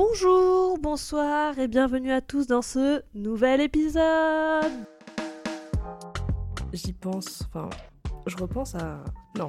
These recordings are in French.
Bonjour, bonsoir et bienvenue à tous dans ce nouvel épisode. J'y pense, enfin, je repense à... Non,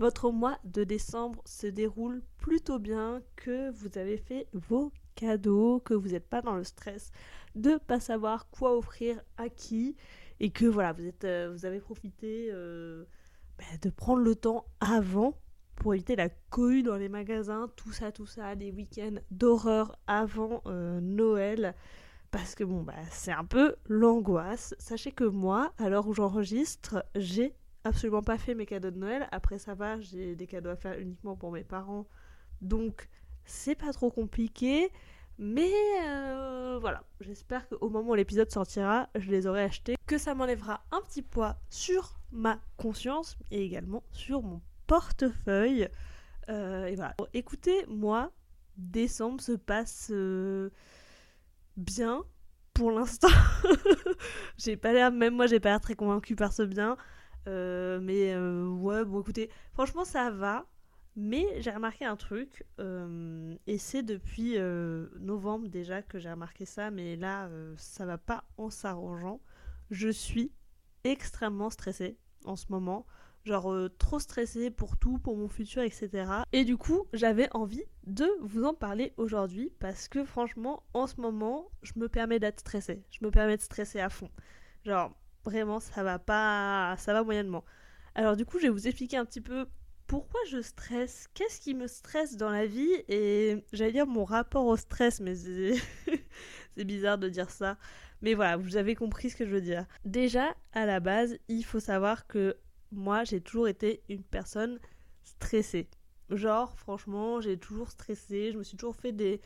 votre mois de décembre se déroule plutôt bien, que vous avez fait vos cadeaux, que vous n'êtes pas dans le stress de pas savoir quoi offrir à qui et que voilà, vous, êtes, euh, avez profité euh, bah, de prendre le temps avant pour éviter la cohue dans les magasins, tout ça, tout ça, les week-ends d'horreur avant euh, Noël. Parce que bon, bah, c'est un peu l'angoisse. Sachez que moi, à l'heure où j'enregistre, j'ai absolument pas fait mes cadeaux de Noël. Après, ça va, j'ai des cadeaux à faire uniquement pour mes parents. Donc, c'est pas trop compliqué. Mais euh, voilà, j'espère qu'au moment où l'épisode sortira, je les aurai achetés. Que ça m'enlèvera un petit poids sur ma conscience et également sur mon portefeuille. Euh, et voilà. écoutez, moi, décembre se passe euh, bien pour l'instant. j'ai pas l'air, même moi, j'ai pas l'air très convaincue par ce bien. Euh, mais euh, ouais, bon écoutez, franchement ça va. Mais j'ai remarqué un truc, euh, et c'est depuis novembre déjà que j'ai remarqué ça, mais là ça va pas en s'arrangeant. Je suis extrêmement stressée en ce moment, genre trop stressée pour tout, pour mon futur, etc. Et du coup, j'avais envie de vous en parler aujourd'hui parce que franchement, en ce moment, je me permets d'être stressée. Je me permets de stresser à fond. Genre, Vraiment, ça va pas, ça va moyennement. Alors du coup, je vais vous expliquer un petit peu pourquoi je stresse, qu'est-ce qui me stresse dans la vie et j'allais dire mon rapport au stress, mais c'est bizarre de dire ça. Mais voilà, vous avez compris ce que je veux dire. Déjà, à la base, il faut savoir que moi, j'ai toujours été une personne stressée. Genre, franchement, j'ai toujours stressé, je me suis toujours fait des...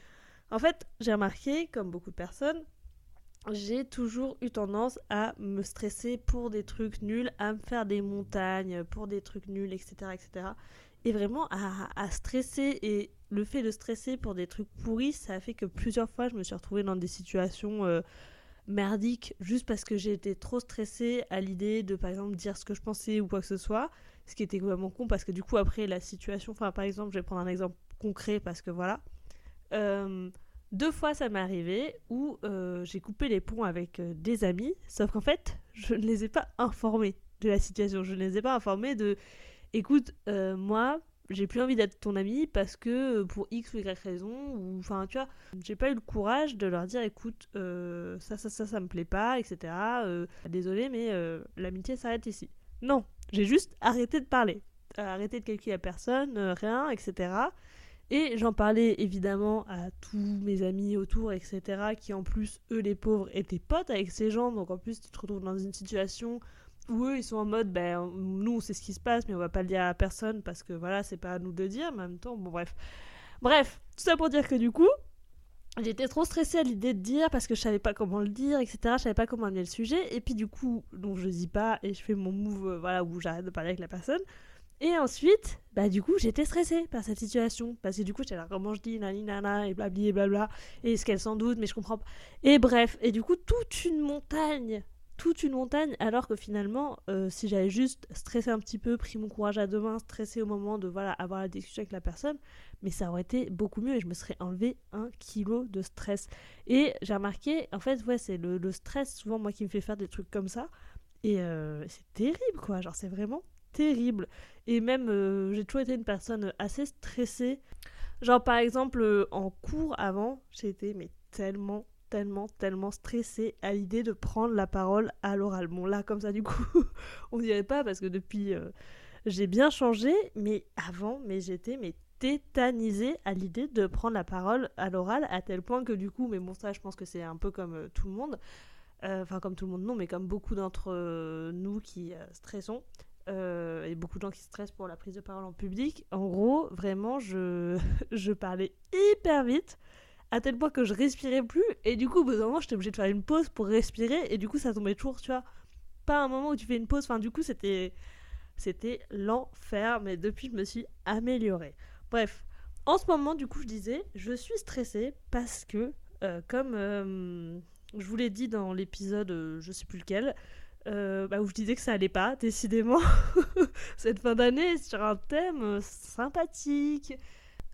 En fait, j'ai remarqué, comme beaucoup de personnes, j'ai toujours eu tendance à me stresser pour des trucs nuls, à me faire des montagnes pour des trucs nuls, etc. etc. Et vraiment à, stresser. Et le fait de stresser pour des trucs pourris, ça a fait que plusieurs fois je me suis retrouvée dans des situations euh, merdiques juste parce que été trop stressée à l'idée de par exemple dire ce que je pensais ou quoi que ce soit. Ce qui était vraiment con parce que du coup après la situation, enfin par exemple je vais prendre un exemple concret parce que voilà. Euh, deux fois, ça m'est arrivé où euh, j'ai coupé les ponts avec euh, des amis, sauf qu'en fait, je ne les ai pas informés de la situation. Je ne les ai pas informés de écoute, euh, moi, j'ai plus envie d'être ton ami parce que pour X ou Y raison, ou enfin, tu vois, j'ai pas eu le courage de leur dire écoute, ça, ça, ça, ça me plaît pas, etc. désolé, mais l'amitié s'arrête ici. Non, j'ai juste arrêté de parler. arrêté de calculer à personne, rien, etc. Et j'en parlais évidemment à tous mes amis autour, etc., qui en plus, eux les pauvres, étaient potes avec ces gens, donc en plus tu te retrouves dans une situation où eux ils sont en mode, ben nous on sait ce qui se passe, mais on va pas le dire à personne parce que voilà, c'est pas à nous de dire, mais en même temps, bon bref. Bref, tout ça pour dire que du coup, J'étais trop stressée à l'idée de dire parce que je savais pas comment le dire, etc. Je savais pas comment amener le sujet. Et puis du coup, donc je dis pas et je fais mon move, euh, voilà, où j'arrête de parler avec la personne. Et ensuite, bah du coup, j'étais stressée par cette situation. Parce que du coup, j'étais là, comment je dis, nani et blabli et blabla. Et ce qu'elle sans doute, mais je comprends pas. Et bref, et du coup, toute une montagne. Toute une montagne, alors que finalement, euh, si j'avais juste stressé un petit peu, pris mon courage à deux mains, stressé au moment de voilà avoir la discussion avec la personne, mais ça aurait été beaucoup mieux et je me serais enlevé un kilo de stress. Et j'ai remarqué, en fait, ouais, c'est le, stress souvent moi qui me fait faire des trucs comme ça. Et euh, c'est terrible, quoi. Genre, c'est vraiment terrible. Et même, euh, j'ai toujours été une personne assez stressée. Genre, par exemple, euh, en cours avant, j'étais mais tellement, tellement, tellement stressée à l'idée de prendre la parole à l'oral. Bon, là, comme ça, du coup, on dirait pas parce que depuis, euh, j'ai bien changé, mais avant, mais j'étais mais tétanisée à l'idée de prendre la parole à l'oral à tel point que du coup, mais bon, ça, je pense que c'est un peu comme tout le monde. Enfin, comme tout le monde, non, mais comme beaucoup d'entre nous qui stressons, euh, et beaucoup de gens qui stressent pour la prise de parole en public. En gros, vraiment, je, je parlais hyper vite, à tel point que je respirais plus. Et du coup, au bout d'un moment, j'étais obligée de faire une pause pour respirer. Et du coup, ça tombait toujours, tu vois. Pas un moment où tu fais une pause. Enfin, du coup, c'était. C'était l'enfer. Mais depuis, je me suis améliorée. Bref. En ce moment, du coup, je disais, je suis stressée parce que, euh, comme euh, je vous l'ai dit dans l'épisode, euh, je sais plus lequel, bah, où je disais que ça allait pas, décidément, cette fin d'année sur un thème sympathique.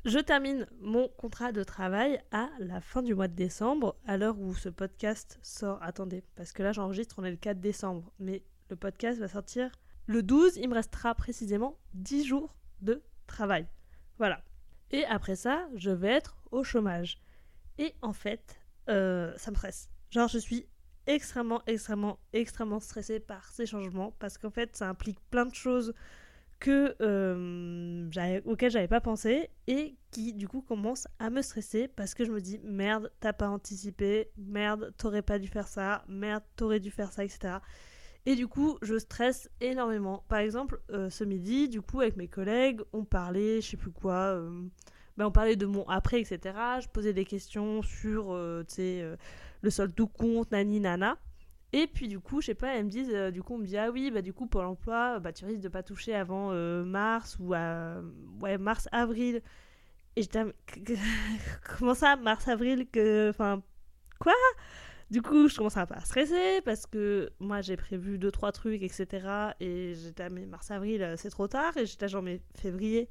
Je termine mon contrat de travail à la fin du mois de décembre, à l'heure où ce podcast sort. Attendez, parce que là j'enregistre, on est le 4 décembre, mais le podcast va sortir le 12. Il me restera précisément 10 jours de travail. Voilà. Et après ça, je vais être au chômage. Et en fait, euh, ça me stresse. Genre, je suis extrêmement, extrêmement, extrêmement stressée par ces changements parce qu'en fait, ça implique plein de choses que euh, auxquelles j'avais pas pensé et qui du coup commencent à me stresser parce que je me dis merde t'as pas anticipé merde t'aurais pas dû faire ça merde t'aurais dû faire ça etc et du coup je stresse énormément. Par exemple euh, ce midi du coup avec mes collègues on parlait je sais plus quoi euh, ben, on parlait de mon après etc je posais des questions sur euh, le solde tout compte nani nana et puis du coup, je sais pas, elles me disent, euh, du coup, on me dit, ah oui, bah du coup, pour l'emploi, bah tu risques de pas toucher avant euh, mars ou à, ouais, mars-avril. Et j'étais, comment ça, mars-avril, que, enfin, quoi? Du coup, je commence à stresser parce que moi, j'ai prévu deux, trois trucs, etc. Et j'étais, mais mars-avril, euh, c'est trop tard. Et j'étais genre, mais février,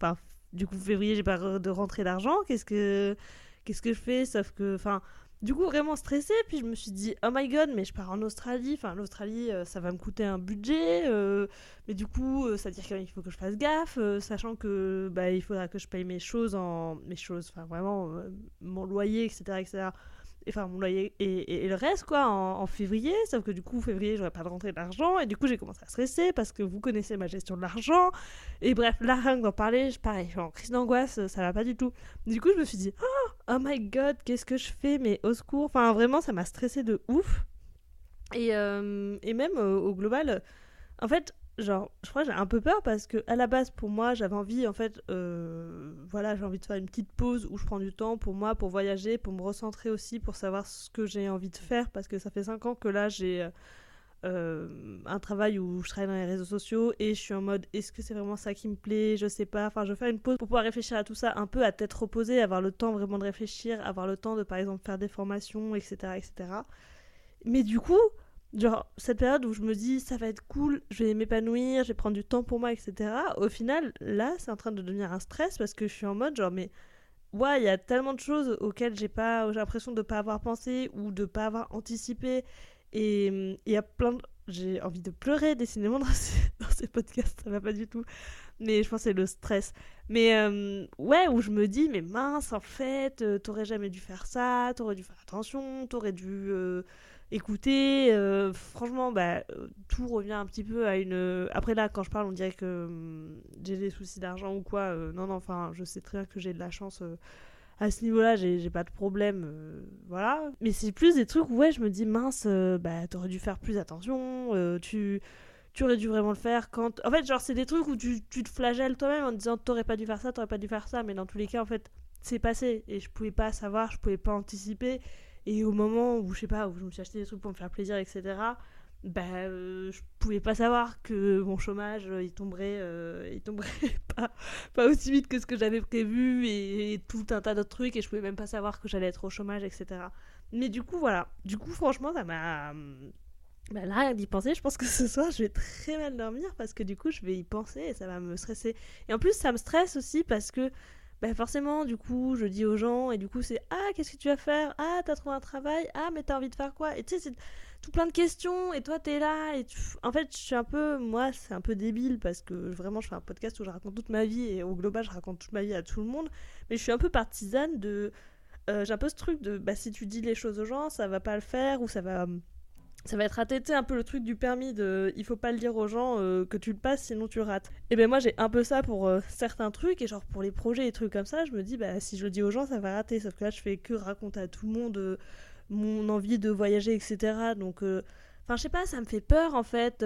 enfin, du coup, février, j'ai pas de rentrée d'argent, qu'est-ce que, qu'est-ce que je fais? Sauf que, enfin, du coup, vraiment stressée. Puis je me suis dit, oh my god, mais je pars en Australie. Enfin, l'Australie, euh, ça va me coûter un budget. Euh, mais du coup, euh, ça veut dire qu'il faut que je fasse gaffe, sachant que bah, il faudra que je paye mes choses en. Mes choses, enfin, vraiment, mon loyer, etc. etc enfin mon loyer et, le reste quoi en, février. Sauf que du coup février j'aurais pas de rentrée d'argent. Et du coup j'ai commencé à stresser parce que vous connaissez ma gestion de l'argent. Et bref là rien d'en parler je pareil je suis en crise d'angoisse ça va pas du tout. Du coup je me suis dit oh, oh my god qu'est-ce que je fais mais au secours. Enfin vraiment ça m'a stressé de ouf. Et, euh, et même euh, au global en fait genre, je crois que j'ai un peu peur parce que à la base, pour moi, j'avais envie, en fait, euh, voilà, j'ai envie de faire une petite pause où je prends du temps pour moi, pour voyager, pour me recentrer aussi, pour savoir ce que j'ai envie de faire parce que ça fait 5 ans que là, j'ai euh, un travail où je travaille dans les réseaux sociaux et je suis en mode est-ce que c'est vraiment ça qui me plaît? Je sais pas. Enfin, je vais faire une pause pour pouvoir réfléchir à tout ça un peu à tête reposée, avoir le temps vraiment de réfléchir, avoir le temps de, par exemple, faire des formations, etc., etc. Mais du coup, genre cette période où je me dis ça va être cool, je vais m'épanouir, je vais prendre du temps pour moi, etc. Au final, là, c'est en train de devenir un stress parce que je suis en mode genre mais ouais, il y a tellement de choses auxquelles j'ai pas, j'ai l'impression de pas avoir pensé ou de pas avoir anticipé et il y a plein de... j'ai envie de pleurer décidément dans ces, dans ces podcasts, ça va pas du tout. Mais je pense que c'est le stress. Mais euh, ouais, où je me dis, mais mince, en fait, euh, t'aurais jamais dû faire ça, t'aurais dû faire attention, t'aurais dû euh, écoutez, euh, franchement, bah, euh, tout revient un petit peu à une. Après là, quand je parle, on dirait que hum, j'ai des soucis d'argent ou quoi. Euh, non, non, enfin, je sais très bien que j'ai de la chance. à ce niveau-là, j'ai pas de problème. voilà. Mais c'est plus des trucs où, ouais, je me dis, mince, bah, t'aurais dû faire plus attention. tu. Tu aurais dû vraiment le faire quand. En fait, genre, c'est des trucs où tu, tu te flagelles toi-même en disant t'aurais pas dû faire ça, t'aurais pas dû faire ça, mais dans tous les cas, en fait, c'est passé et je pouvais pas savoir, je pouvais pas anticiper. Et au moment où, je sais pas, où je me suis acheté des trucs pour me faire plaisir, etc., bah, euh, je pouvais pas savoir que mon chômage, euh, il tomberait, euh, tomberait pas, pas aussi vite que ce que j'avais prévu et, tout un tas d'autres trucs, et je pouvais même pas savoir que j'allais être au chômage, etc. Mais du coup, voilà. Du coup, franchement, ça m'a. Bah là, rien d'y penser, je pense que ce soir, je vais très mal dormir parce que du coup, je vais y penser et ça va me stresser. Et en plus, ça me stresse aussi parce que bah forcément, du coup, je dis aux gens, et du coup, c'est Ah, qu'est-ce que tu vas faire? Ah, t'as trouvé un travail? Ah, mais t'as envie de faire quoi? Et tu sais, c'est tout plein de questions, et toi, t'es là, et en fait, je suis un peu, moi, c'est un peu débile, parce que vraiment, je fais un podcast où je raconte toute ma vie, et au global, je raconte toute ma vie à tout le monde, mais je suis un peu partisane de. J'ai un peu ce truc de, bah, si tu dis les choses aux gens, ça va pas le faire, ou ça va ça va être raté, un peu le truc du permis de il faut pas le dire aux gens euh, que tu le passes sinon tu rates. Et ben moi j'ai un peu ça pour euh, certains trucs et genre pour les projets et trucs comme ça, je me dis bah si je le dis aux gens ça va rater. Sauf que là je fais que raconter à tout le monde euh, mon envie de voyager etc. Donc enfin je sais pas, ça me fait peur en fait.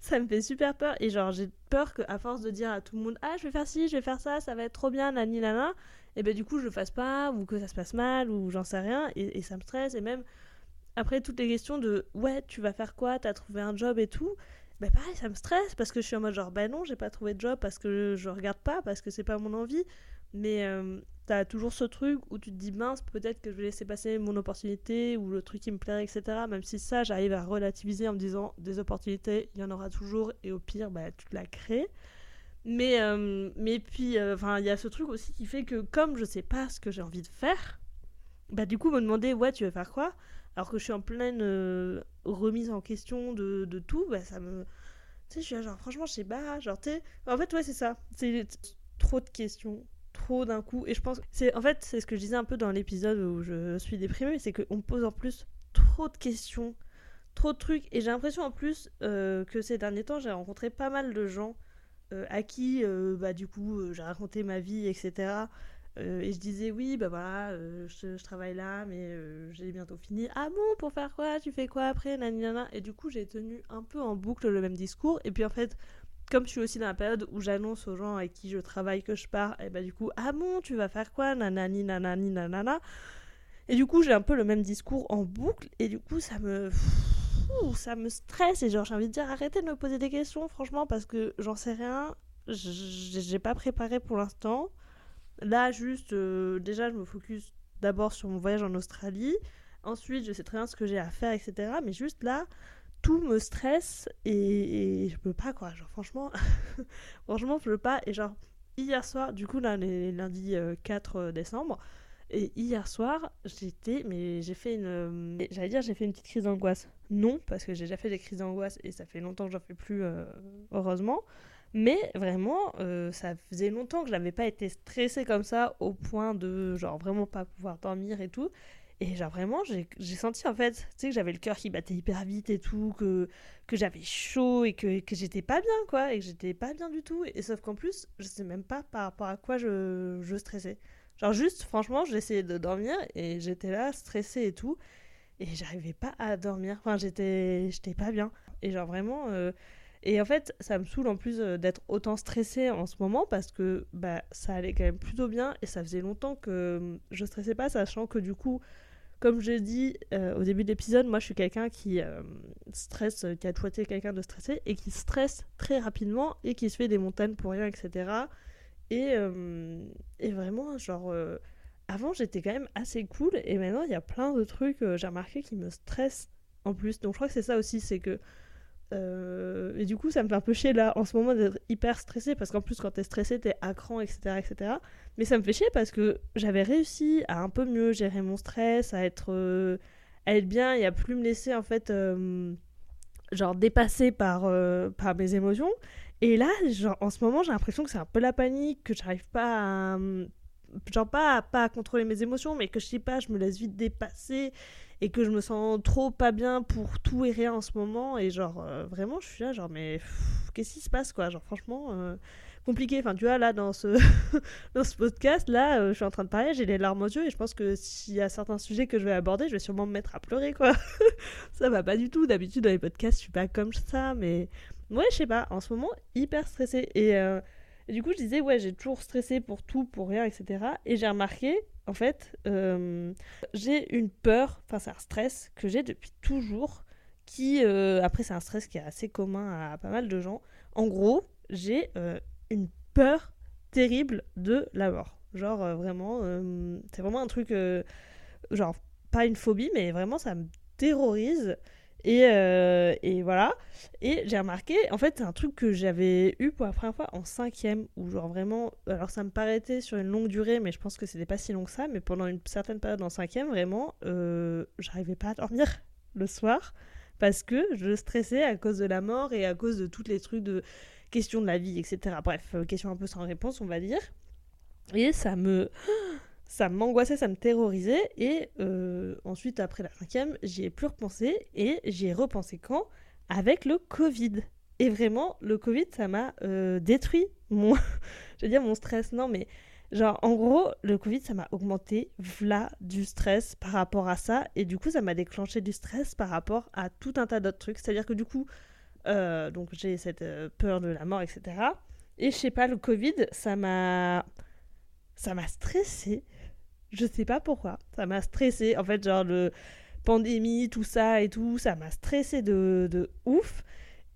ça, me fait super peur et genre j'ai peur qu'à force de dire à tout le monde ah je vais faire ci, je vais faire ça, ça va être trop bien, nani nana et ben du coup je le fasse pas ou que ça se passe mal ou j'en sais rien et ça me stresse et même après toutes les questions de ouais tu vas faire quoi? T'as trouvé un job et tout. Bah pareil ça me stresse parce que je suis en mode genre bah non j'ai pas trouvé de job parce que je, regarde pas parce que c'est pas mon envie. Mais euh, t'as toujours ce truc où tu te dis mince peut-être que je vais laisser passer mon opportunité ou le truc qui me plairait etc même si ça j'arrive à relativiser en me disant des opportunités il y en aura toujours et au pire bah tu te la crées. Mais mais puis euh, enfin il y a ce truc aussi qui fait que comme je sais pas ce que j'ai envie de faire bah du coup me demander ouais tu veux faire quoi? Alors que je suis en pleine euh, remise en question de, de tout, bah, ça me. Tu sais, je suis là, genre, franchement, je sais pas, genre, tu En fait, ouais, c'est ça. C'est trop de questions, trop d'un coup. Et je pense. c'est En fait, c'est ce que je disais un peu dans l'épisode où je suis déprimée, c'est qu'on me pose en plus trop de questions, trop de trucs. Et j'ai l'impression en plus euh, que ces derniers temps, j'ai rencontré pas mal de gens euh, à qui, bah, du coup, j'ai raconté ma vie, etc. Euh, et je disais oui, bah voilà, euh, je, travaille là, mais euh, j'ai bientôt fini. Ah bon, pour faire quoi? Tu fais quoi après? Naninana. Et du coup, j'ai tenu un peu en boucle le même discours. Et puis en fait, comme je suis aussi dans la période où j'annonce aux gens avec qui je travaille que je pars, et bah du coup, ah bon, tu vas faire quoi? Nanani, nanani, nanana. Et du coup, j'ai un peu le même discours en boucle. Et du coup, ça me. ça me stresse. Et genre, j'ai envie de dire, arrêtez de me poser des questions, franchement, parce que j'en sais rien. J'ai pas préparé pour l'instant. Là, juste, euh, déjà, je me focus d'abord sur mon voyage en Australie. Ensuite, je sais très bien ce que j'ai à faire, etc. Mais juste là, tout me stresse et, je peux pas, quoi. Genre, franchement, franchement, je peux pas. Et genre, hier soir, du coup, là, les lundi 4 euh, décembre, et hier soir, j'étais, mais j'ai fait une, j'allais dire, j'ai fait une petite crise d'angoisse. Non, parce que j'ai déjà fait des crises d'angoisse et ça fait longtemps que j'en fais plus, euh, heureusement. Mais vraiment, euh, ça faisait longtemps que je n'avais pas été stressée comme ça au point de genre vraiment pas pouvoir dormir et tout. Et genre vraiment, j'ai senti en fait, tu sais, que j'avais le cœur qui battait hyper vite et tout, que, que j'avais chaud et que, que j'étais pas bien quoi, et que j'étais pas bien du tout. Et sauf qu'en plus, je sais même pas par rapport à quoi je, je stressais. Genre juste, franchement, j'essayais de dormir et j'étais là stressée et tout. Et j'arrivais pas à dormir. Enfin, j'étais pas bien. Et genre vraiment... Euh, et en fait, ça me saoule en plus euh, d'être autant stressée en ce moment parce que bah, ça allait quand même plutôt bien et ça faisait longtemps que hum, je stressais pas, sachant que du coup, comme je dis euh, au début de l'épisode, moi je suis quelqu'un qui euh, stresse, qui a été quelqu'un de stressé et qui stresse très rapidement et qui se fait des montagnes pour rien, etc. Et, hum, et vraiment, genre, avant j'étais quand même assez cool et maintenant il y a plein de trucs, j'ai remarqué, qui me stressent en plus. Donc je crois que c'est ça aussi, c'est que euh, et du coup, ça me fait un peu chier là en ce moment d'être hyper stressée parce qu'en plus, quand t'es stressé, t'es à cran, etc., etc. Mais ça me fait chier parce que j'avais réussi à un peu mieux gérer mon stress, à être, euh, être bien et à plus me laisser en fait, euh, genre dépasser par, par mes émotions. Et là, genre en ce moment, j'ai l'impression que c'est un peu la panique, que j'arrive pas à. Genre pas, pas à contrôler mes émotions, mais que je sais pas, je me laisse vite dépasser et que je me sens trop pas bien pour tout et rien en ce moment. Et genre euh, vraiment je suis là genre mais qu'est-ce qui se passe quoi? Genre franchement euh, compliqué. Enfin tu vois là dans ce dans ce podcast là euh, je suis en train de parler j'ai les larmes aux yeux et je pense que s'il y a certains sujets que je vais aborder je vais sûrement me mettre à pleurer quoi. Ça va pas du tout. D'habitude dans les podcasts je suis pas comme ça mais ouais je sais pas. En ce moment hyper stressée. Et et du coup, je disais, ouais, j'ai toujours stressé pour tout, pour rien, etc. Et j'ai remarqué, en fait, euh, j'ai une peur, enfin, c'est un stress que j'ai depuis toujours, qui, euh, après, c'est un stress qui est assez commun à pas mal de gens. En gros, j'ai euh, une peur terrible de la mort. Genre, vraiment, c'est vraiment un truc, genre, pas une phobie, mais vraiment, ça me terrorise. Et, euh, et, voilà. Et j'ai remarqué, en fait, c'est un truc que j'avais eu pour la première fois en cinquième, où genre vraiment, alors ça me paraissait sur une longue durée, mais je pense que c'était pas si long que ça, mais pendant une certaine période en cinquième, vraiment, euh, j'arrivais pas à dormir le soir, parce que je stressais à cause de la mort et à cause de tous les trucs de questions de la vie, etc. Bref, euh, question un peu sans réponse, on va dire. Et ça me ça m'angoissait, ça me terrorisait. Et euh, ensuite, après la cinquième, j'y ai plus repensé. Et j'y ai repensé quand? Avec le Covid. Et vraiment, le Covid, ça m'a euh, détruit mon. je veux dire, mon stress. Non, mais genre, en gros, le Covid, ça m'a augmenté, du stress par rapport à ça. Et du coup, ça m'a déclenché du stress par rapport à tout un tas d'autres trucs. C'est-à-dire que du coup, euh, donc j'ai cette peur de la mort, etc. Et je sais pas, le Covid, ça m'a ça m'a stressé. Je sais pas pourquoi. Ça m'a stressé. En fait, genre, le pandémie, tout ça et tout, ça m'a stressé de, ouf.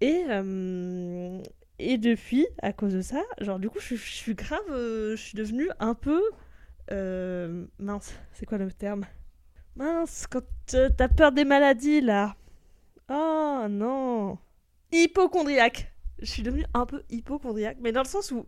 Et, euh, et depuis, à cause de ça, genre, du coup, je, suis grave. Euh, je suis devenue un peu. Euh, mince, c'est quoi le terme? Mince, quand t'as peur des maladies, là. Oh non. Hypochondriaque. Je suis devenue un peu hypochondriaque, mais dans le sens où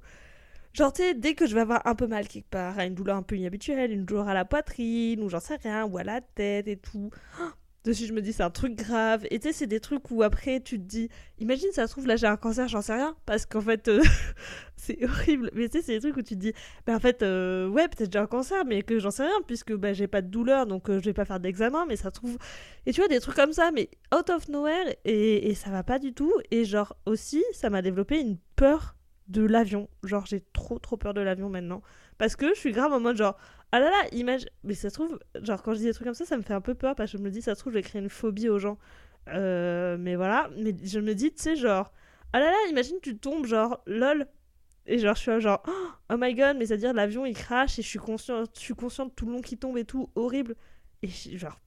Genre, tu sais, dès que je vais avoir un peu mal quelque part, une douleur un peu inhabituelle, une douleur à la poitrine, ou j'en sais rien, ou à la tête et tout. dessus, je me dis, c'est un truc grave. Et tu sais, c'est des trucs où après, tu te dis, imagine, ça se trouve, là, j'ai un cancer, j'en sais rien. Parce qu'en fait, euh, c'est horrible. Mais tu sais, c'est des trucs où tu te dis, ben en fait, euh, ouais, peut-être j'ai un cancer, mais que j'en sais rien, puisque ben, j'ai pas de douleur, donc euh, je vais pas faire d'examen, mais ça se trouve. Et tu vois, des trucs comme ça, mais out of nowhere, et, et ça va pas du tout. Et genre, aussi, ça m'a développé une peur de l'avion. Genre, j'ai trop trop peur de l'avion maintenant. Parce que je suis grave en mode genre, ah là là, imagine. Mais ça se trouve, genre, quand je dis des trucs comme ça, ça me fait un peu peur parce que je me dis, ça se trouve, je vais créer une phobie aux gens. Euh, mais voilà, mais je me dis, tu sais, genre, ah là là, imagine, tu tombes, genre, lol. Et genre, je suis genre, oh my god, mais c'est-à-dire, l'avion il crache et je suis consciente, je suis consciente tout le long qui tombe et tout, horrible. Et genre,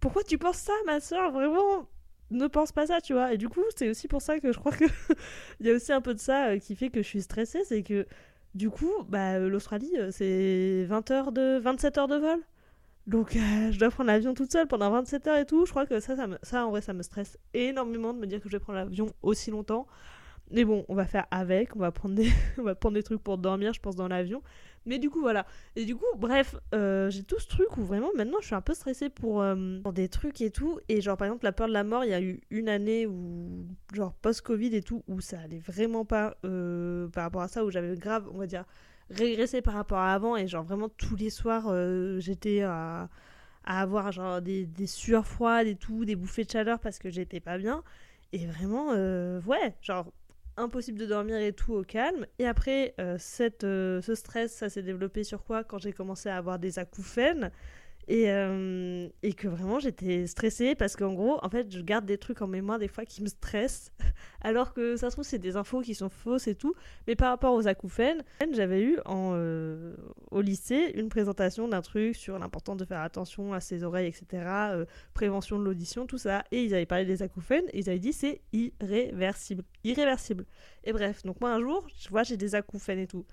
pourquoi tu penses ça, ma soeur Vraiment? Ne pense pas ça, tu vois. Et du coup, c'est aussi pour ça que je crois que il y a aussi un peu de ça euh, qui fait que je suis stressée, c'est que du coup, bah, euh, l'Australie, euh, c'est 20 heures de 27 heures de vol. Donc je dois prendre l'avion toute seule pendant 27 heures et tout. Je crois que ça, ça, ça en vrai, ça me stresse énormément de me dire que je vais prendre l'avion aussi longtemps. Mais bon, on va faire avec, on va prendre des, on va prendre des trucs pour dormir, je pense, dans l'avion. Mais du coup, voilà. Et du coup, bref, euh, j'ai tout ce truc où vraiment maintenant je suis un peu stressée pour, euh, pour, des trucs et tout. Et genre, par exemple, la peur de la mort, il y a eu une année où, genre post-Covid et tout, où ça allait vraiment pas euh, par rapport à ça, où j'avais grave, on va dire, régressé par rapport à avant. Et genre, vraiment, tous les soirs, j'étais à, avoir genre des, des sueurs froides et tout, des bouffées de chaleur parce que j'étais pas bien. Et vraiment, ouais, genre impossible de dormir et tout au calme. Et après, euh, euh, ce stress, ça s'est développé sur quoi? Quand j'ai commencé à avoir des acouphènes. Et, euh, et que vraiment j'étais stressée parce qu'en gros, en fait, je garde des trucs en mémoire des fois qui me stressent, alors que ça se trouve, c'est des infos qui sont fausses et tout. Mais par rapport aux acouphènes, j'avais eu en, euh, au lycée une présentation d'un truc sur l'importance de faire attention à ses oreilles, etc., euh, prévention de l'audition, tout ça. Et ils avaient parlé des acouphènes et ils avaient dit c'est irréversible. Irréversible. Et bref, donc moi un jour, je vois, j'ai des acouphènes et tout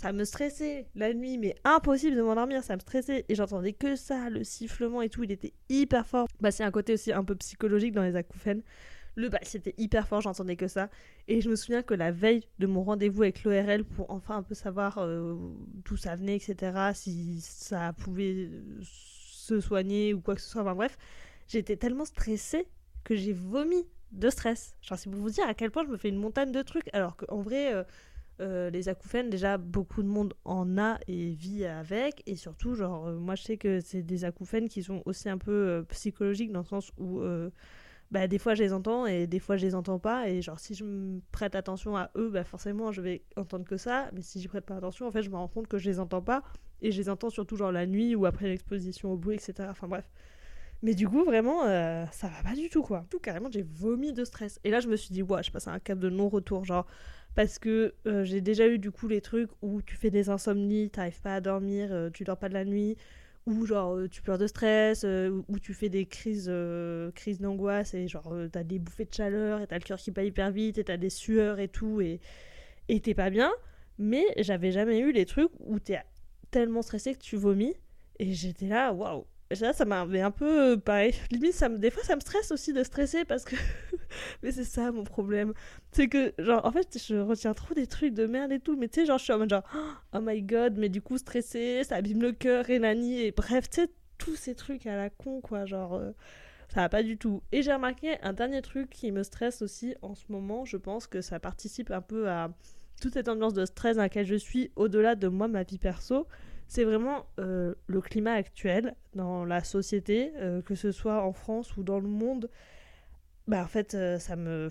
ça me stressait la nuit, mais impossible de m'endormir, ça me stressait. Et j'entendais que ça, le sifflement et tout, il était hyper fort. Bah, c'est un côté aussi un peu psychologique dans les acouphènes. Le bah, c'était hyper fort, j'entendais que ça. Et je me souviens que la veille de mon rendez-vous avec l'ORL pour enfin un peu savoir euh, d'où ça venait, etc., si ça pouvait se soigner ou quoi que ce soit, enfin bref, j'étais tellement stressée que j'ai vomi de stress. Genre, c'est pour vous dire à quel point je me fais une montagne de trucs, alors qu'en vrai. Euh, euh, les acouphènes, déjà, beaucoup de monde en a et vit avec. Et surtout, genre, euh, moi, je sais que c'est des acouphènes qui sont aussi un peu euh, psychologiques dans le sens où, bah, des fois, je les entends et des fois, je les entends pas. Et genre, si je me prête attention à eux, bah, forcément, je vais entendre que ça. Mais si j'y prête pas attention, en fait, je me rends compte que je les entends pas. Et je les entends surtout, genre, la nuit ou après l'exposition au bruit, etc. Enfin, bref. Mais du coup, vraiment, ça va pas du tout, quoi. Tout carrément, j'ai vomi de stress. Et là, je me suis dit, ouais, je passe à un cap de non-retour. Genre, parce que euh, j'ai déjà eu du coup les trucs où tu fais des insomnies, t'arrives pas à dormir, euh, tu dors pas de la nuit, ou genre euh, tu pleures de stress, ou tu fais des crises, crises d'angoisse et genre t'as des bouffées de chaleur et t'as le cœur qui bat hyper vite et t'as des sueurs et tout et et t'es pas bien. Mais j'avais jamais eu les trucs où t'es tellement stressé que tu vomis et j'étais là waouh Là, ça m'a un peu pareil. Limite, ça me, des fois, ça me stresse aussi de stresser parce que. mais c'est ça mon problème. C'est que, genre, en fait, je retiens trop des trucs de merde et tout. Mais tu sais, genre, je suis en mode genre, oh my god, mais du coup, stressé, ça abîme le cœur et nani. Et bref, tu sais, tous ces trucs à la con, quoi. Genre, euh, ça va pas du tout. Et j'ai remarqué un dernier truc qui me stresse aussi en ce moment. Je pense que ça participe un peu à toute cette ambiance de stress dans laquelle je suis, au-delà de moi, ma vie perso c'est vraiment euh, le climat actuel dans la société, euh, que ce soit en France ou dans le monde. Bah en fait, euh, ça me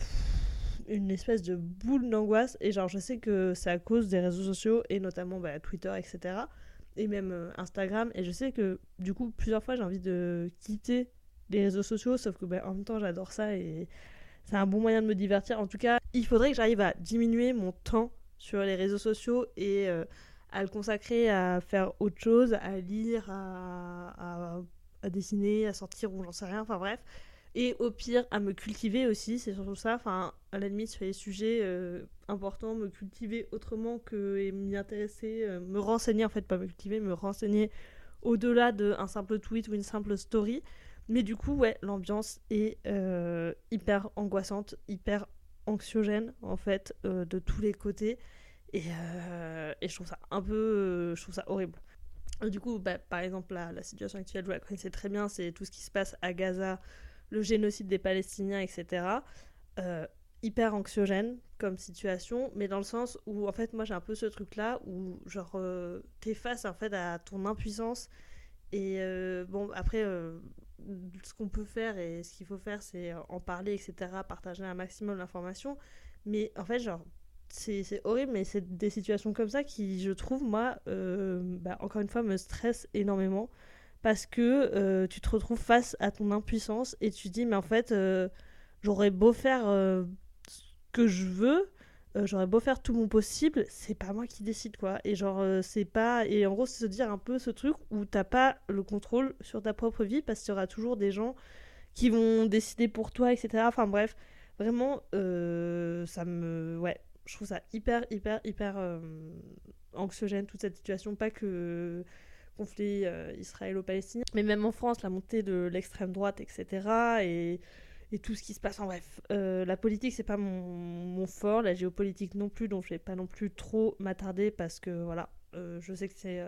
une espèce de boule d'angoisse. Et genre je sais que c'est à cause des réseaux sociaux et notamment bah, Twitter etc et même Instagram. Et je sais que du coup plusieurs fois j'ai envie de quitter les réseaux sociaux. Sauf que bah, en même temps j'adore ça et c'est un bon moyen de me divertir. En tout cas il faudrait que j'arrive à diminuer mon temps sur les réseaux sociaux et à le consacrer à faire autre chose, à lire, à, à, dessiner, à sortir ou j'en sais rien, enfin bref. Et au pire, à me cultiver aussi, c'est surtout ça. Enfin, à la limite, sur les sujets euh, importants, me cultiver autrement que m'y intéresser, euh, me renseigner, en fait, pas me cultiver, me renseigner au-delà d'un simple tweet ou une simple story. Mais du coup, ouais, l'ambiance est euh, hyper angoissante, hyper anxiogène, en fait, de tous les côtés. Et, je trouve ça un peu. je trouve ça horrible. Du coup, bah, par exemple, la, la situation actuelle, vous la connaissez très bien, c'est tout ce qui se passe à Gaza le génocide des Palestiniens, etc. Euh, hyper anxiogène comme situation, mais dans le sens où en fait moi j'ai un peu ce truc là où genre euh, t'es face en fait à ton impuissance et euh, bon après ce qu'on peut faire et ce qu'il faut faire c'est en parler etc partager un maximum d'informations mais en fait genre c'est horrible mais c'est des situations comme ça qui je trouve moi bah, encore une fois me stressent énormément parce que euh, tu te retrouves face à ton impuissance et tu te dis mais en fait euh, j'aurais beau faire euh, ce que je veux j'aurais beau faire tout mon possible c'est pas moi qui décide quoi. Et genre c'est pas et en gros c'est se dire un peu ce truc où t'as pas le contrôle sur ta propre vie parce qu'il y aura toujours des gens qui vont décider pour toi etc enfin bref vraiment ça me ouais je trouve ça hyper hyper hyper anxiogène toute cette situation. Pas que conflit euh, israélo-palestinien, mais même en France, la montée de l'extrême droite, etc. Et, tout ce qui se passe. En bref, euh, la politique, c'est pas mon, mon, fort, la géopolitique non plus, donc je vais pas non plus trop m'attarder parce que voilà, euh, je sais que c'est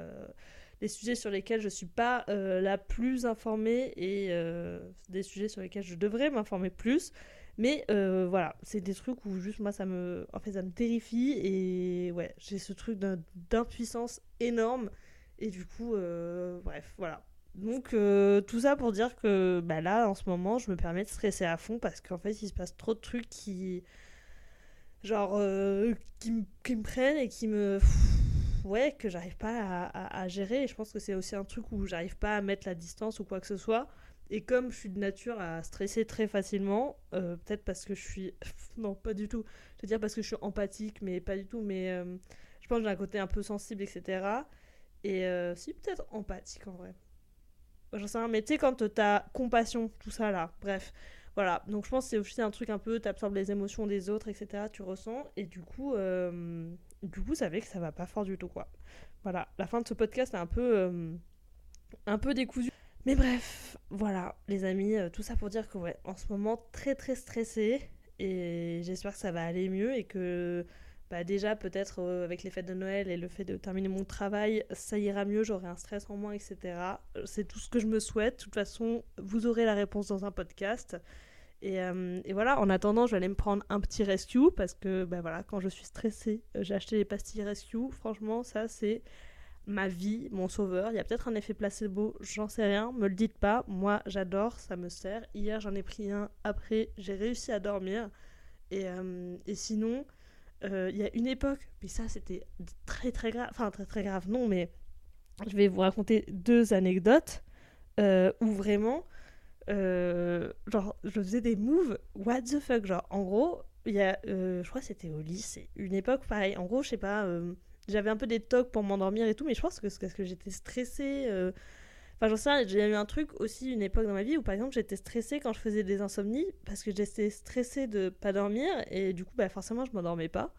des sujets sur lesquels je suis pas la plus informée et des sujets sur lesquels je devrais m'informer plus. Mais voilà, c'est des trucs où juste moi ça me, en fait, ça me terrifie et ouais, j'ai ce truc d'impuissance énorme et du coup, euh, bref, voilà. Donc euh, tout ça pour dire que bah, là, en ce moment, je me permets de stresser à fond parce qu'en fait, il se passe trop de trucs qui... Genre, euh, qui, me prennent et qui me... Ouais, que j'arrive pas à, gérer. Et je pense que c'est aussi un truc où j'arrive pas à mettre la distance ou quoi que ce soit. Et comme je suis de nature à stresser très facilement, peut-être parce que je suis... non, pas du tout. Je veux dire parce que je suis empathique, mais pas du tout. Mais je pense que j'ai un côté un peu sensible, etc. Et euh, si, peut-être empathique en vrai. J'en sais rien, mais tu sais, quand t'as compassion, tout ça là, bref. Voilà, donc je pense que c'est aussi un truc un peu, t'absorbes les émotions des autres, etc. Tu ressens, et du coup, euh, du coup, ça fait que ça va pas fort du tout, quoi. Voilà, la fin de ce podcast est un peu, euh, un peu décousu. Mais bref, voilà, les amis, tout ça pour dire que, ouais, en ce moment, très très stressé, et j'espère que ça va aller mieux, et que bah déjà peut-être euh, avec les fêtes de Noël et le fait de terminer mon travail, ça ira mieux, j'aurai un stress en moins, etc. C'est tout ce que je me souhaite. De toute façon, vous aurez la réponse dans un podcast. Et, euh, et, voilà, en attendant, je vais aller me prendre un petit rescue parce que bah voilà, quand je suis stressée, euh, j'ai acheté les pastilles rescue. Franchement, ça c'est ma vie, mon sauveur. Il y a peut-être un effet placebo, j'en sais rien, me le dites pas. Moi, j'adore, ça me sert. Hier, j'en ai pris un. Après, j'ai réussi à dormir. Et, et sinon, euh, il y a une époque, mais ça c'était très très grave, enfin très très grave, non, mais je vais vous raconter deux anecdotes euh, où vraiment, euh, genre, je faisais des moves, what the fuck, genre, en gros, il y a, je crois que c'était au lycée, une époque pareil, en gros, je sais pas, j'avais un peu des tocs pour m'endormir et tout, mais je pense que c'est parce que j'étais stressée. Enfin, j'en sais j'ai eu un truc aussi, une époque dans ma vie où par exemple j'étais stressée quand je faisais des insomnies parce que j'étais stressée de pas dormir et du coup, bah, forcément, je m'endormais pas.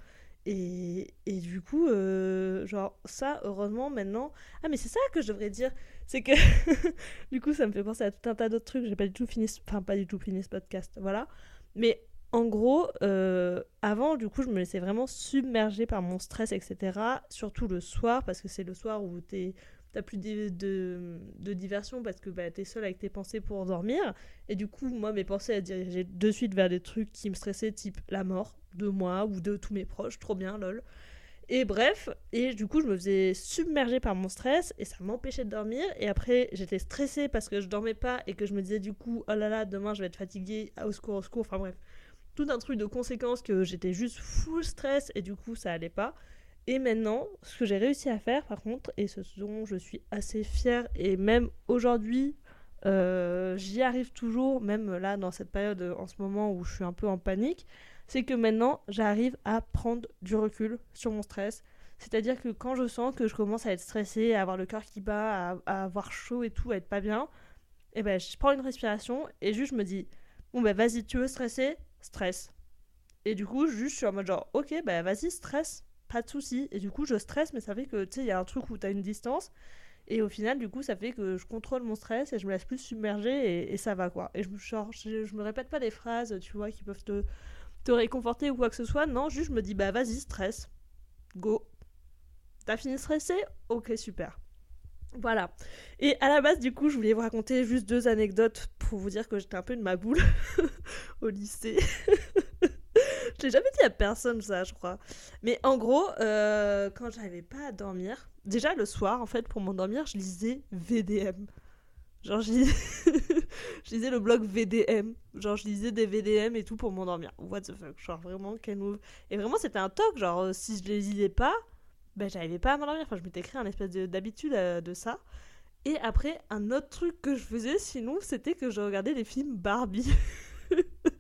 Et, du coup, euh, genre, ça, heureusement, maintenant. Ah, mais c'est ça que je devrais dire. C'est que, du coup, ça me fait penser à tout un tas d'autres trucs. J'ai pas du tout fini, enfin, pas du tout fini ce podcast. Voilà. Mais en gros, euh, avant, du coup, je me laissais vraiment submerger par mon stress, etc. Surtout le soir, parce que c'est le soir où t'es t'as plus de, de, diversion parce que bah, t'es seul avec tes pensées pour dormir. Et du coup, moi, mes pensées, elles dirigeaient de suite vers des trucs qui me stressaient, type la mort de moi ou de tous mes proches. Trop bien, lol. Et bref, et du coup, je me faisais submerger par mon stress et ça m'empêchait de dormir. Et après, j'étais stressée parce que je dormais pas et que je me disais du coup, oh là là, demain je vais être fatiguée, au secours, au secours. Enfin bref, tout un truc de conséquences que j'étais juste full stress et du coup, ça allait pas. Et maintenant, ce que j'ai réussi à faire, par contre, et ce dont je suis assez fière, et même aujourd'hui, euh, j'y arrive toujours, même là, dans cette période, en ce moment où je suis un peu en panique, c'est que maintenant, j'arrive à prendre du recul sur mon stress. C'est-à-dire que quand je sens que je commence à être stressée, à avoir le cœur qui bat, à, avoir chaud et tout, à être pas bien, et eh ben je prends une respiration et juste je me dis bon ben vas-y, tu veux stresser? Stress. Et du coup, juste je suis en mode genre ok, ben vas-y, stress, pas de souci. Et du coup, je stresse, mais ça fait que tu sais, il y a un truc où tu as une distance. Et au final, du coup, ça fait que je contrôle mon stress et je me laisse plus submerger et, ça va quoi. Et je, genre, je, je me répète pas des phrases, tu vois, qui peuvent te te réconforter ou quoi que ce soit. Non, juste je me dis, bah vas-y, stress. Go. T'as fini stressé? Ok, super. Voilà. Et à la base, du coup, je voulais vous raconter juste deux anecdotes pour vous dire que j'étais un peu de ma boule au lycée. je l'ai jamais dit à personne, ça, je crois. Mais en gros, euh, quand j'arrivais pas à dormir, déjà le soir, en fait, pour m'endormir, je lisais VDM. Genre, je lisais, le blog VDM. Genre, je lisais des VDM et tout pour m'endormir. What the fuck Genre, vraiment, quel move. Et vraiment, c'était un toc. Genre, euh, si je les lisais pas, ben, j'arrivais pas à m'endormir. Enfin, je m'étais créé un espèce d'habitude euh, de, ça. Et après, un autre truc que je faisais, sinon, c'était que je regardais des films Barbie.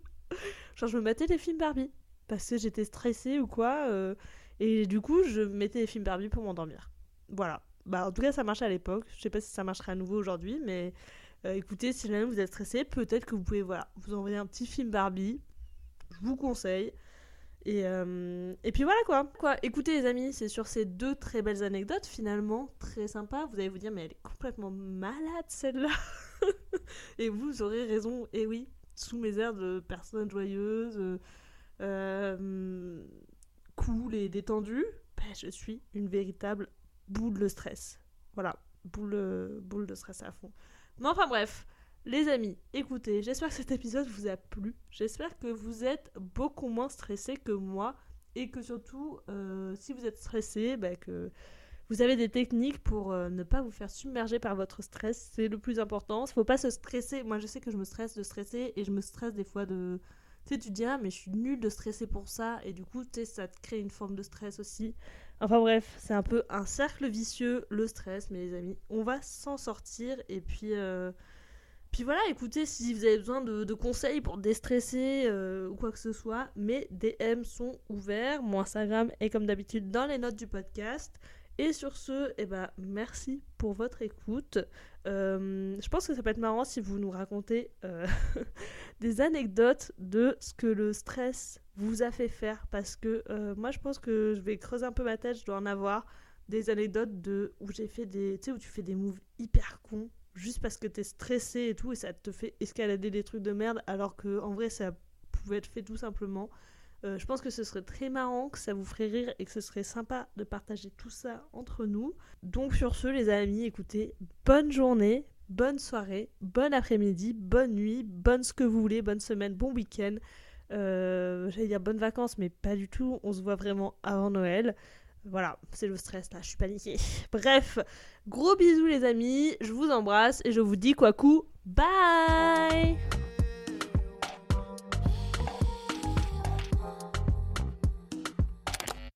Genre, je me mettais des films Barbie. Parce que j'étais stressée ou quoi. Euh, et du coup, je mettais des films Barbie pour m'endormir. Voilà. Bah, en tout cas, ça marchait à l'époque. Je sais pas si ça marcherait à nouveau aujourd'hui, mais euh, écoutez, si jamais vous êtes stressé, peut-être que vous pouvez voilà, vous envoyer un petit film Barbie. Je vous conseille. Et, euh, et puis voilà quoi. quoi. Écoutez les amis, c'est sur ces deux très belles anecdotes finalement, très sympa. Vous allez vous dire mais elle est complètement malade celle-là. et vous aurez raison. Et oui, sous mes airs de personne joyeuse, euh, cool et détendue, ben, je suis une véritable boule de stress. Voilà, boule, boule de stress à fond. Mais enfin bref, les amis, écoutez, j'espère que cet épisode vous a plu. J'espère que vous êtes beaucoup moins stressés que moi. Et que surtout, euh, si vous êtes stressé, bah, que vous avez des techniques pour euh, ne pas vous faire submerger par votre stress. C'est le plus important. Il faut pas se stresser. Moi, je sais que je me stresse de stresser et je me stresse des fois de. Tu sais, ah, mais je suis nulle de stresser pour ça. Et du coup, ça te crée une forme de stress aussi. Enfin bref, c'est un peu un cercle vicieux, le stress, mais les amis, on va s'en sortir. Et puis, euh, puis voilà, écoutez, si vous avez besoin de, conseils pour déstresser euh, ou quoi que ce soit, mes DM sont ouverts. Mon Instagram est comme d'habitude dans les notes du podcast. Et sur ce, eh ben, merci pour votre écoute. Euh, je pense que ça peut être marrant si vous nous racontez des anecdotes de ce que le stress vous a fait faire parce que euh, moi je pense que je vais creuser un peu ma tête, je dois en avoir des anecdotes de où j'ai fait des tu sais où tu fais des moves hyper cons juste parce que t'es stressé et tout et ça te fait escalader des trucs de merde alors que en vrai ça pouvait être fait tout simplement. Euh, je pense que ce serait très marrant, que ça vous ferait rire et que ce serait sympa de partager tout ça entre nous. Donc sur ce les amis, écoutez, bonne journée, bonne soirée, bon après-midi, bonne nuit, bonne ce que vous voulez, bonne semaine, bon week-end. Euh, J'allais dire bonnes vacances, mais pas du tout. On se voit vraiment avant Noël. Voilà, c'est le stress là, je suis paniquée. Bref, gros bisous les amis, je vous embrasse et je vous dis quoi coup, bye